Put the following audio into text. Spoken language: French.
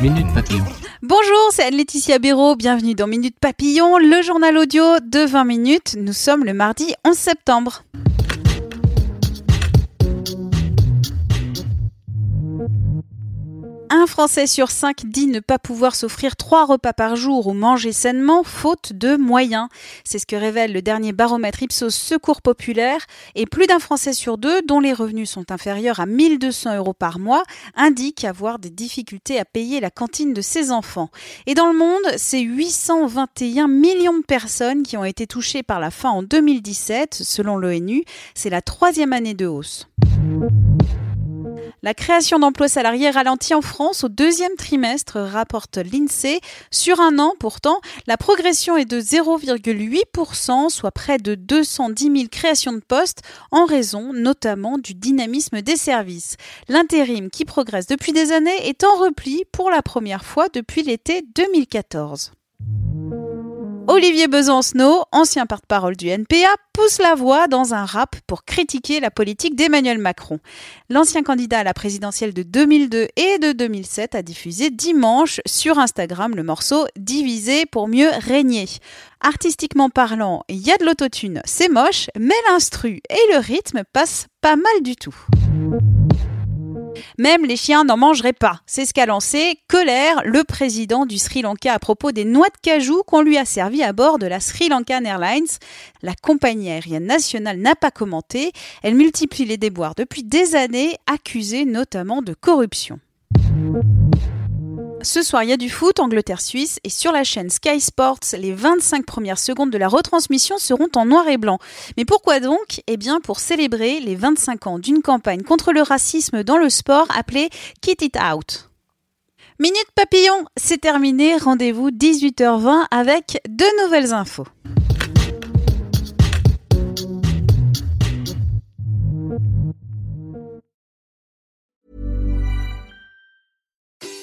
Minute Papillon. Bonjour, c'est Anne-Laetitia Béraud. Bienvenue dans Minute Papillon, le journal audio de 20 minutes. Nous sommes le mardi 11 septembre. Français sur cinq dit ne pas pouvoir s'offrir trois repas par jour ou manger sainement faute de moyens. C'est ce que révèle le dernier baromètre Ipsos Secours Populaire. Et plus d'un Français sur deux, dont les revenus sont inférieurs à 1200 euros par mois, indique avoir des difficultés à payer la cantine de ses enfants. Et dans le monde, c'est 821 millions de personnes qui ont été touchées par la faim en 2017, selon l'ONU. C'est la troisième année de hausse. La création d'emplois salariés ralentit en France au deuxième trimestre, rapporte l'INSEE. Sur un an, pourtant, la progression est de 0,8%, soit près de 210 000 créations de postes, en raison notamment du dynamisme des services. L'intérim, qui progresse depuis des années, est en repli pour la première fois depuis l'été 2014. Olivier Besancenot, ancien porte-parole du NPA, pousse la voix dans un rap pour critiquer la politique d'Emmanuel Macron. L'ancien candidat à la présidentielle de 2002 et de 2007 a diffusé dimanche sur Instagram le morceau Divisé pour mieux régner. Artistiquement parlant, il y a de l'autotune, c'est moche, mais l'instru et le rythme passent pas mal du tout. Même les chiens n'en mangeraient pas. C'est ce qu'a lancé Colère, le président du Sri Lanka, à propos des noix de cajou qu'on lui a servi à bord de la Sri Lankan Airlines. La compagnie aérienne nationale n'a pas commenté. Elle multiplie les déboires depuis des années, accusée notamment de corruption. Ce soir, il y a du foot, Angleterre-Suisse, et sur la chaîne Sky Sports, les 25 premières secondes de la retransmission seront en noir et blanc. Mais pourquoi donc? Eh bien, pour célébrer les 25 ans d'une campagne contre le racisme dans le sport appelée Kit It Out. Minute Papillon, c'est terminé. Rendez-vous 18h20 avec de nouvelles infos.